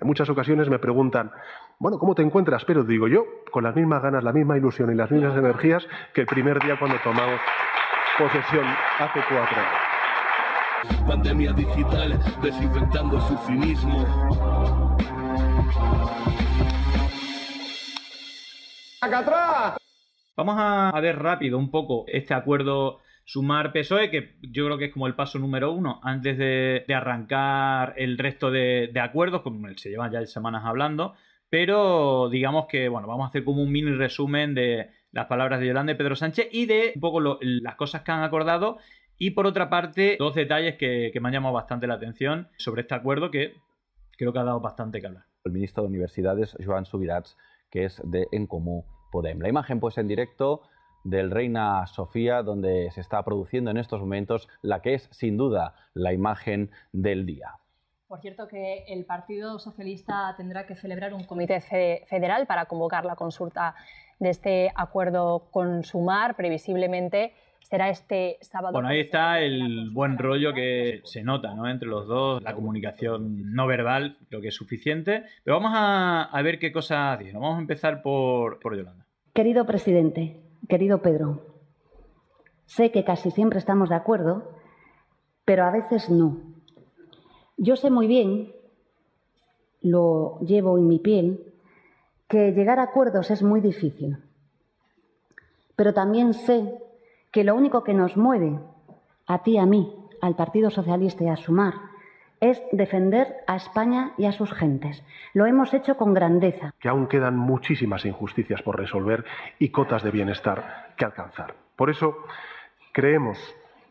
En muchas ocasiones me preguntan, bueno, ¿cómo te encuentras? Pero digo yo, con las mismas ganas, la misma ilusión y las mismas energías que el primer día cuando tomamos posesión hace cuatro años. Pandemia digital, desinfectando su cinismo. Vamos a, ver rápido un poco este acuerdo sumar PSOE, que yo creo que es como el paso número uno antes de, arrancar el resto de, acuerdos, como se llevan ya semanas hablando, pero digamos que, bueno, vamos a hacer como un mini resumen de las palabras de Yolanda y Pedro Sánchez y de un poco las cosas que han acordado y por otra parte, dos detalles que, que me han llamado bastante la atención sobre este acuerdo que creo que ha dado bastante que hablar. El ministro de Universidades, Joan Subirats, que es de En Comú Podem. La imagen pues en directo del Reina Sofía, donde se está produciendo en estos momentos la que es sin duda la imagen del día. Por cierto, que el Partido Socialista tendrá que celebrar un comité federal para convocar la consulta de este acuerdo con Sumar, previsiblemente será este sábado. Bueno, ahí está el buen rollo que se nota ¿no? entre los dos, la comunicación no verbal, creo que es suficiente. Pero vamos a, ver qué cosas dicen. Vamos a empezar por, por Yolanda. Querido presidente, querido Pedro, sé que casi siempre estamos de acuerdo, pero a veces no. Yo sé muy bien, lo llevo en mi piel, que llegar a acuerdos es muy difícil. Pero también sé que lo único que nos mueve, a ti, a mí, al Partido Socialista y a Sumar, es defender a España y a sus gentes. Lo hemos hecho con grandeza. Que aún quedan muchísimas injusticias por resolver y cotas de bienestar que alcanzar. Por eso creemos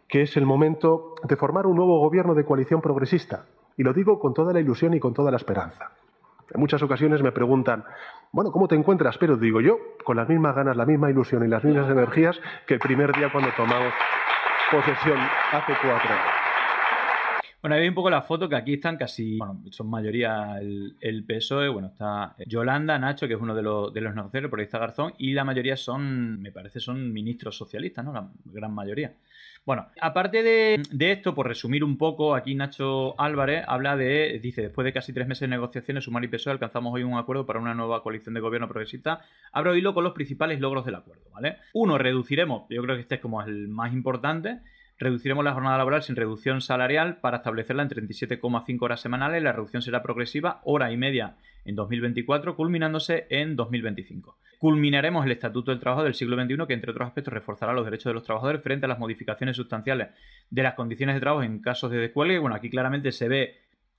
que es el momento de formar un nuevo gobierno de coalición progresista. Y lo digo con toda la ilusión y con toda la esperanza. En muchas ocasiones me preguntan, bueno, ¿cómo te encuentras? Pero digo yo, con las mismas ganas, la misma ilusión y las mismas energías que el primer día cuando tomamos posesión hace cuatro años. Bueno, ahí hay un poco la foto que aquí están casi, bueno, son mayoría el, PSOE, bueno, está Yolanda, Nacho, que es uno de los, de los negociadores, por ahí está Garzón, y la mayoría son, me parece, son ministros socialistas, ¿no? La gran mayoría. Bueno, aparte de, esto, por resumir un poco, aquí Nacho Álvarez habla de, dice, después de casi tres meses de negociaciones, Sumar y PSOE alcanzamos hoy un acuerdo para una nueva coalición de gobierno progresista. Abro hilo con los principales logros del acuerdo, ¿vale? Uno, reduciremos, yo creo que este es como el más importante, reduciremos la jornada laboral sin reducción salarial para establecerla en 37,5 horas semanales. La reducción será progresiva, hora y media en 2024, culminándose en 2025 culminaremos el Estatuto del Trabajo del siglo XXI, que entre otros aspectos reforzará los derechos de los trabajadores frente a las modificaciones sustanciales de las condiciones de trabajo en casos de descuelgue. Bueno, aquí claramente se ve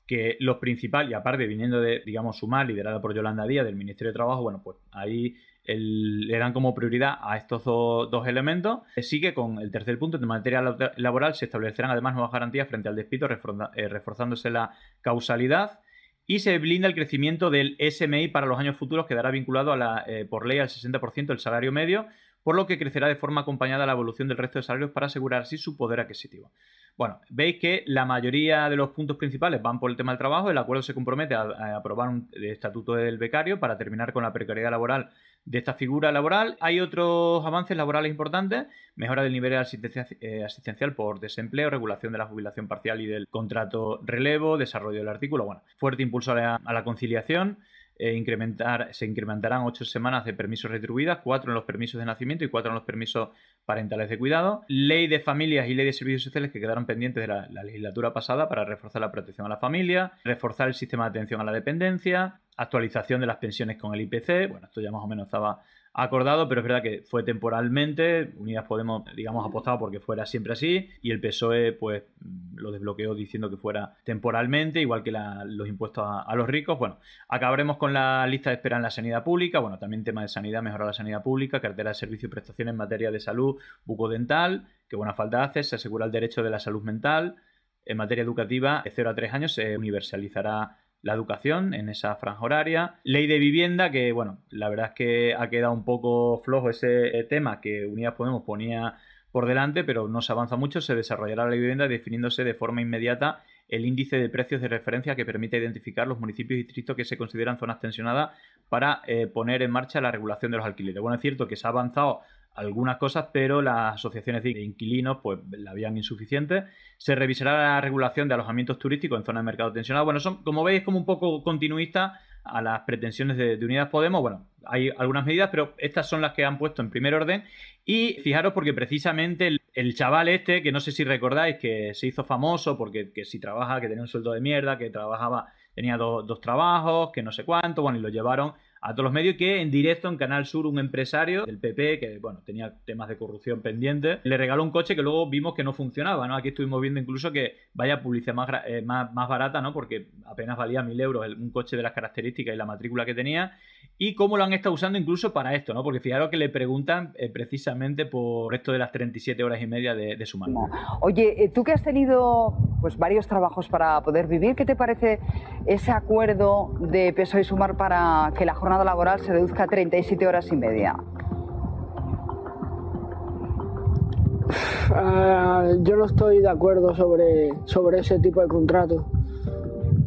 que los principales, y aparte viniendo de, digamos, Sumar, liderada por Yolanda Díaz del Ministerio de Trabajo, bueno, pues ahí le dan como prioridad a estos dos, elementos. Sigue con el tercer punto, en materia laboral se establecerán además nuevas garantías frente al despido, eh, reforzándose la causalidad y se blinda el crecimiento del SMI para los años futuros, quedará vinculado a la, eh, por ley al 60% del salario medio, por lo que crecerá de forma acompañada la evolución del resto de salarios para asegurar así su poder adquisitivo. Bueno, veis que la mayoría de los puntos principales van por el tema del trabajo. El acuerdo se compromete a, aprobar un estatuto del becario para terminar con la precariedad laboral de esta figura laboral. Hay otros avances laborales importantes, mejora del nivel eh, asistencial por desempleo, regulación de la jubilación parcial y del contrato relevo, desarrollo del artículo, bueno, fuerte impulso a la conciliación, eh, incrementar, se incrementarán ocho semanas de permisos retribuidas, cuatro en los permisos de nacimiento y cuatro en los permisos parentales de cuidado. Ley de familias y ley de servicios sociales que quedaron pendientes de la, la legislatura pasada para reforzar la protección a la familia, reforzar el sistema de atención a la dependencia, actualización de las pensiones con el IPC. Bueno, esto ya más o menos estaba acordado, pero es verdad que fue temporalmente. Unidas Podemos, digamos, apostaba porque fuera siempre así y el PSOE, pues, lo desbloqueó diciendo que fuera temporalmente, igual que los impuestos a, los ricos. Bueno, acabaremos con la lista de espera en la sanidad pública. Bueno, también tema de sanidad, mejorar la sanidad pública, cartera de servicios y prestaciones en materia de salud bucodental, que buena falta hace, se asegura el derecho de la salud mental. En materia educativa, de 0 a 3 años se universalizará la educación en esa franja horaria. Ley de vivienda, que bueno, la verdad es que ha quedado un poco flojo ese eh, tema que Unidas Podemos ponía por delante, pero no se avanza mucho. Se desarrollará la ley de vivienda definiéndose de forma inmediata el índice de precios de referencia que permite identificar los municipios y distritos que se consideran zonas tensionadas para eh, poner en marcha la regulación de los alquileres. Bueno, es cierto que se ha avanzado algunas cosas, pero las asociaciones de inquilinos pues la habían insuficiente. Se revisará la regulación de alojamientos turísticos en zonas de mercado tensionado. Bueno, son, como veis, como un poco continuista a las pretensiones de, de Unidas Podemos. Bueno, hay algunas medidas, pero estas son las que han puesto en primer orden. Y fijaros porque precisamente el, chaval este, que no sé si recordáis, que se hizo famoso porque que si trabaja, que tenía un sueldo de mierda, que trabajaba, tenía dos trabajos, que no sé cuánto, bueno, y lo llevaron a todos los medios que en directo en Canal Sur un empresario del PP que bueno tenía temas de corrupción pendientes le regaló un coche que luego vimos que no funcionaba no aquí estuvimos viendo incluso que vaya publicidad más, eh, más, más, barata no porque apenas valía mil euros un coche de las características y la matrícula que tenía y cómo lo han estado usando incluso para esto no porque fijaros que le preguntan eh, precisamente por esto de las 37 horas y media de, su mano oye eh, tú que has tenido pues varios trabajos para poder vivir qué te parece ese acuerdo de peso y Sumar para que la jornada laboral se reduzca a 37 horas y media? Ah, yo no estoy de acuerdo sobre, sobre ese tipo de contrato,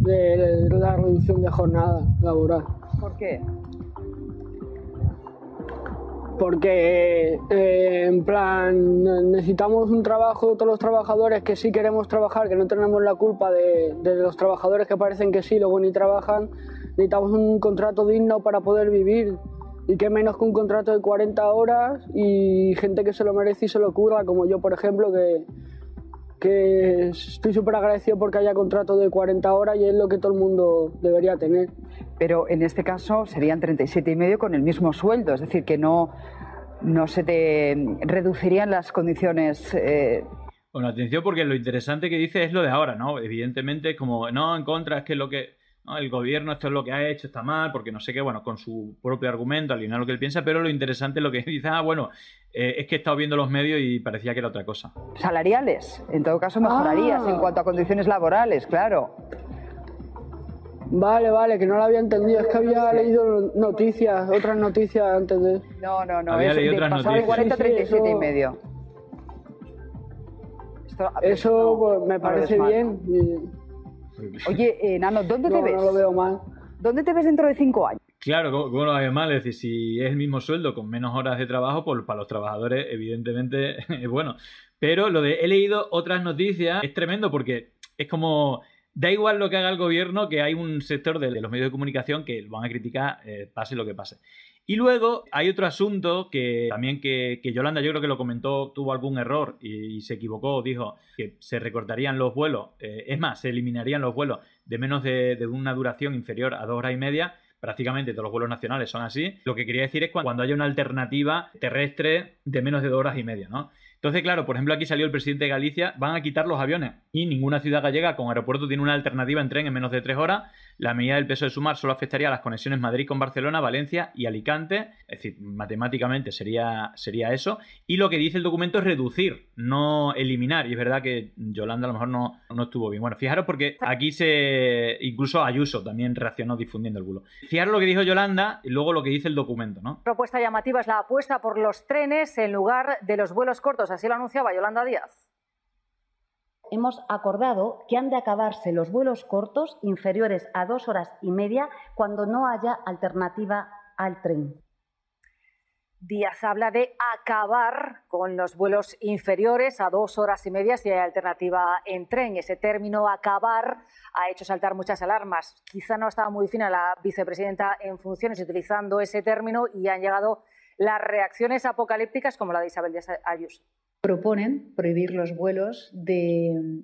de la reducción de jornada laboral. ¿Por qué? Porque, eh, en plan, necesitamos un trabajo todos los trabajadores que sí queremos trabajar, que no tenemos la culpa de, los trabajadores que parecen que sí, luego ni trabajan necesitamos un contrato digno para poder vivir. Y qué menos que un contrato de 40 horas y gente que se lo merece y se lo curra, como yo, por ejemplo, que, que estoy súper agradecido porque haya contrato de 40 horas y es lo que todo el mundo debería tener. Pero en este caso serían 37 y medio con el mismo sueldo, es decir, que no, no se te reducirían las condiciones. Eh... Bueno, atención porque lo interesante que dice es lo de ahora, ¿no? Evidentemente, como no en contra, es que lo que el gobierno esto es lo que ha hecho, está mal, porque no sé qué, bueno, con su propio argumento, alinear lo que él piensa, pero lo interesante es lo que dice, ah, bueno, eh, es que he estado viendo los medios y parecía que era otra cosa. Salariales, en todo caso mejorarías en ah. cuanto a condiciones laborales, claro. Vale, vale, que no lo había entendido. Es que había leído noticias, otras noticias antes de. No, no, no. Había es, leído otras noticias. de 40 a 37 y medio. eso pues, me parece bien. Oye, eh, Nano, ¿dónde te ves? No lo veo mal. ¿Dónde te ves dentro de cinco años? Claro, ¿cómo, lo veo mal? Es decir, si es el mismo sueldo con menos horas de trabajo, pues para los trabajadores, evidentemente, es bueno. Pero lo de he leído otras noticias es tremendo porque es como. Da igual lo que haga el gobierno, que hay un sector de, los medios de comunicación que lo van a criticar, eh, pase lo que pase. Y luego hay otro asunto que también que, Yolanda yo creo que lo comentó, tuvo algún error y, se equivocó, dijo que se recortarían los vuelos, eh, es más, se eliminarían los vuelos de menos de, de, una duración inferior a dos horas y media. Prácticamente todos los vuelos nacionales son así. Lo que quería decir es cuando haya una alternativa terrestre de menos de dos horas y media, ¿no? Entonces, claro, por ejemplo, aquí salió el presidente de Galicia, van a quitar los aviones y ninguna ciudad gallega con aeropuerto tiene una alternativa en tren en menos de tres horas. La medida del peso de sumar solo afectaría a las conexiones Madrid con Barcelona, Valencia y Alicante. Es decir, matemáticamente sería, sería eso. Y lo que dice el documento es reducir, no eliminar. Y es verdad que Yolanda a lo mejor no, no estuvo bien. Bueno, fijaros porque aquí se. Incluso Ayuso también reaccionó difundiendo el bulo. Fijaros lo que dijo Yolanda y luego lo que dice el documento, ¿no? Propuesta llamativa es la apuesta por los trenes en lugar de los vuelos cortos. Así lo anunciaba Yolanda Díaz hemos acordado que han de acabarse los vuelos cortos inferiores a dos horas y media cuando no haya alternativa al tren. Díaz habla de acabar con los vuelos inferiores a dos horas y media si hay alternativa en tren. Ese término acabar ha hecho saltar muchas alarmas. Quizá no estaba muy fina la vicepresidenta en funciones utilizando ese término y han llegado las reacciones apocalípticas como la de Isabel Díaz Ayuso proponen prohibir los vuelos de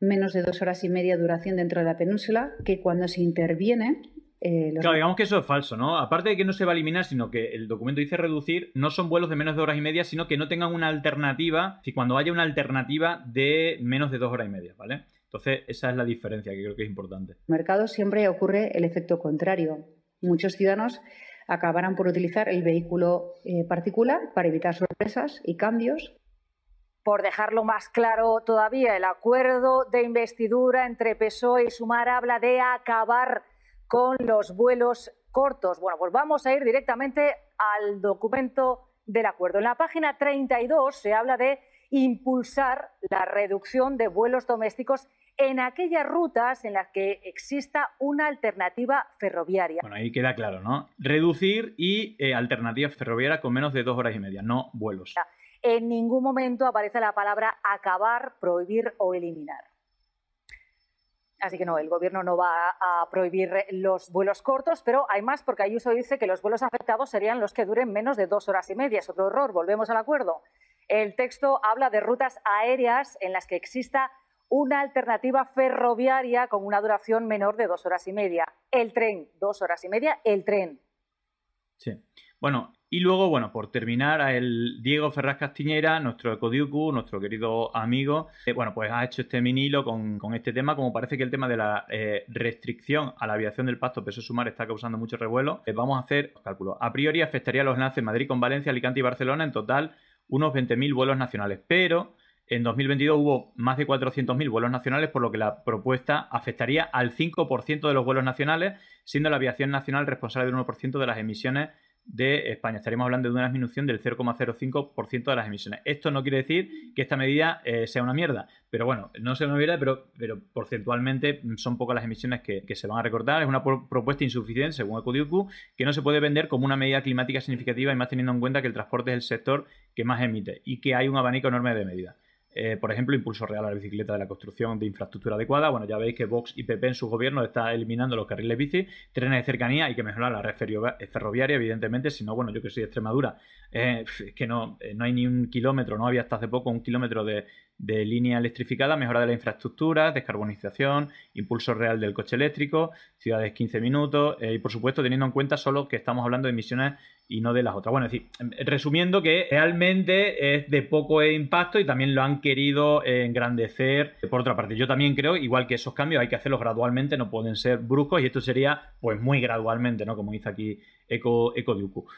menos de dos horas y media duración dentro de la península, que cuando se interviene... Eh, claro, digamos que eso es falso, ¿no? Aparte de que no se va a eliminar, sino que el documento dice reducir, no son vuelos de menos de horas y media, sino que no tengan una alternativa, si cuando haya una alternativa de menos de dos horas y media, ¿vale? Entonces, esa es la diferencia que creo que es importante. En el mercado siempre ocurre el efecto contrario. Muchos ciudadanos acabarán por utilizar el vehículo eh, particular para evitar sorpresas y cambios por dejarlo más claro todavía, el acuerdo de investidura entre PSOE y Sumar habla de acabar con los vuelos cortos. Bueno, pues vamos a ir directamente al documento del acuerdo. En la página 32 se habla de impulsar la reducción de vuelos domésticos en aquellas rutas en las que exista una alternativa ferroviaria. Bueno, ahí queda claro, ¿no? Reducir y eh, alternativa ferroviaria con menos de dos horas y media, no vuelos. En ningún momento aparece la palabra acabar, prohibir o eliminar. Así que no, el gobierno no va a prohibir los vuelos cortos, pero hay más porque Ayuso dice que los vuelos afectados serían los que duren menos de dos horas y media. Es otro error, volvemos al acuerdo. El texto habla de rutas aéreas en las que exista una alternativa ferroviaria con una duración menor de dos horas y media. El tren, dos horas y media, el tren. Sí. Bueno, y luego, bueno, por terminar, a el Diego Ferraz Castiñera, nuestro Ecodiucu, nuestro querido amigo, eh, bueno, pues ha hecho este minilo con, con este tema. Como parece que el tema de la eh, restricción a la aviación del pacto peso sumar está causando mucho revuelo, eh, vamos a hacer, cálculo, a priori afectaría los enlaces Madrid con Valencia, Alicante y Barcelona, en total unos 20.000 vuelos nacionales. Pero en 2022 hubo más de 400.000 vuelos nacionales, por lo que la propuesta afectaría al 5% de los vuelos nacionales, siendo la aviación nacional responsable del 1% de las emisiones de España. Estaríamos hablando de una disminución del 0,05% de las emisiones. Esto no quiere decir que esta medida eh, sea una mierda, pero bueno, no sea una mierda, pero, pero porcentualmente son pocas las emisiones que, se van a recortar. Es una propuesta insuficiente, según Ecodiucu, que no se puede vender como una medida climática significativa y más teniendo en cuenta que el transporte es el sector que más emite y que hay un abanico enorme de medidas. Eh, por ejemplo, impulso real a la bicicleta de la construcción de infraestructura adecuada. Bueno, ya veis que Vox y PP en su gobierno está eliminando los carriles bici, trenes de cercanía, hay que mejorar la red ferroviaria, evidentemente, si no, bueno, yo que soy de Extremadura, eh, es que no, eh, no hay ni un kilómetro, no había hasta hace poco un kilómetro de, de línea electrificada, mejora de la infraestructura, descarbonización, impulso real del coche eléctrico, ciudades 15 minutos y por supuesto teniendo en cuenta solo que estamos hablando de emisiones y no de las otras. Bueno, es decir, em, resumiendo que realmente es de poco impacto y también lo han querido engrandecer. Por otra parte, yo también creo, igual que esos cambios hay que hacerlos gradualmente, no pueden ser bruscos y esto sería pues muy gradualmente, ¿no? Como dice aquí Eco, Eco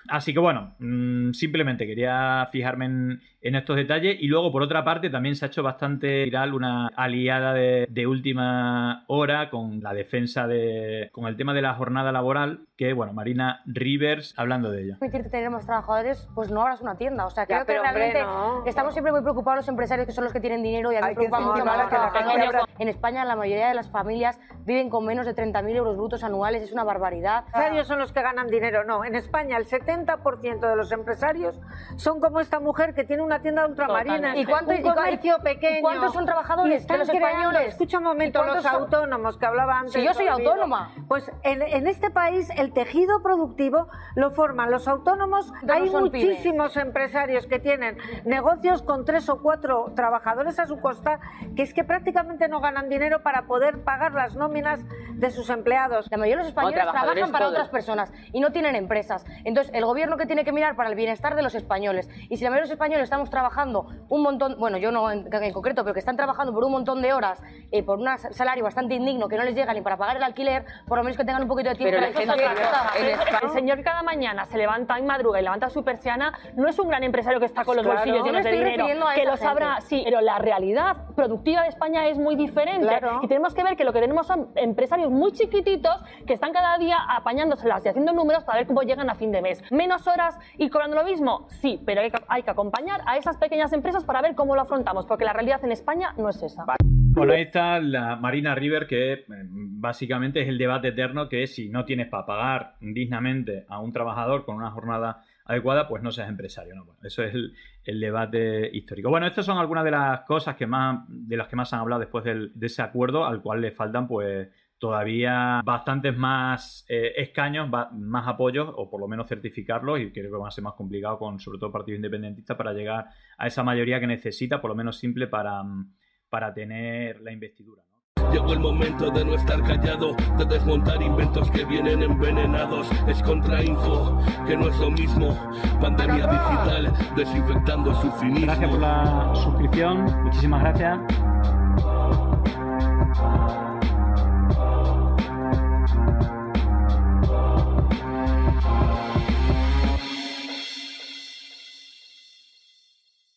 Así que bueno, mm, simplemente quería fijarme en, en, estos detalles y luego por otra parte también se ha hecho bastante viral una aliada de, de última hora con la defensa de, con el tema de la jornada laboral, que bueno, Marina Rivers hablando de ello permitirte tener más trabajadores, pues no abras una tienda. O sea, creo que realmente estamos siempre muy preocupados los empresarios que son los que tienen dinero y a mí me preocupa mucho más los trabajadores. En España la mayoría de las familias viven con menos de 30.000 euros brutos anuales, es una barbaridad. Los empresarios son los que ganan dinero, no. En España el 70% de los empresarios son como esta mujer que tiene una tienda de ultramarinas, ¿Y cuánto, un comercio pequeño. ¿Y cuántos son trabajadores de los españoles? Escucha un momento, los autónomos que hablaba antes. Si yo soy autónoma. Pues en, en este país el tejido productivo lo forman los autónomos hay muchísimos empresarios que tienen negocios con tres o cuatro trabajadores a su costa que es que prácticamente no ganan dinero para poder pagar las nóminas de sus empleados. La mayoría de los españoles trabajan para otras personas y no tienen empresas. Entonces, el gobierno que tiene que mirar para el bienestar de los españoles. Y si la mayoría de los españoles estamos trabajando un montón, bueno, yo no en, concreto, pero que están trabajando por un montón de horas, eh, por un salario bastante indigno que no les llega ni para pagar el alquiler, por lo menos que tengan un poquito de tiempo para el, el señor que cada mañana se levanta en madruga y levanta su persiana, no es un gran empresario que está con los bolsillos llenos de dinero, que lo sabrá, sí, pero la realidad productiva de España es muy diferente. Y tenemos que ver que lo que tenemos son empresarios muy chiquititos que están cada día apañándoselas y haciendo números para ver cómo llegan a fin de mes. Menos horas y cobrando lo mismo, sí, pero hay que, hay que acompañar a esas pequeñas empresas para ver cómo lo afrontamos, porque la realidad en España no es esa. Bueno, ahí está la Marina River, que eh, básicamente es el debate eterno que si no tienes para pagar dignamente a un trabajador con una jornada adecuada, pues no seas empresario. eso es el, debate histórico. Bueno, estas son algunas de las cosas que más, de las que más han hablado después de ese acuerdo, al cual le faltan, pues todavía bastantes más eh, escaños, más apoyos, o por lo menos certificarlos, y creo que va a ser más complicado con sobre todo partidos independentistas para llegar a esa mayoría que necesita, por lo menos simple, para, para tener la investidura. Llegó el momento de no estar callado, de desmontar inventos que vienen envenenados. Es contrainfo, que no es lo mismo. Pandemia digital, desinfectando su cinismo. Gracias por la suscripción, muchísimas gracias.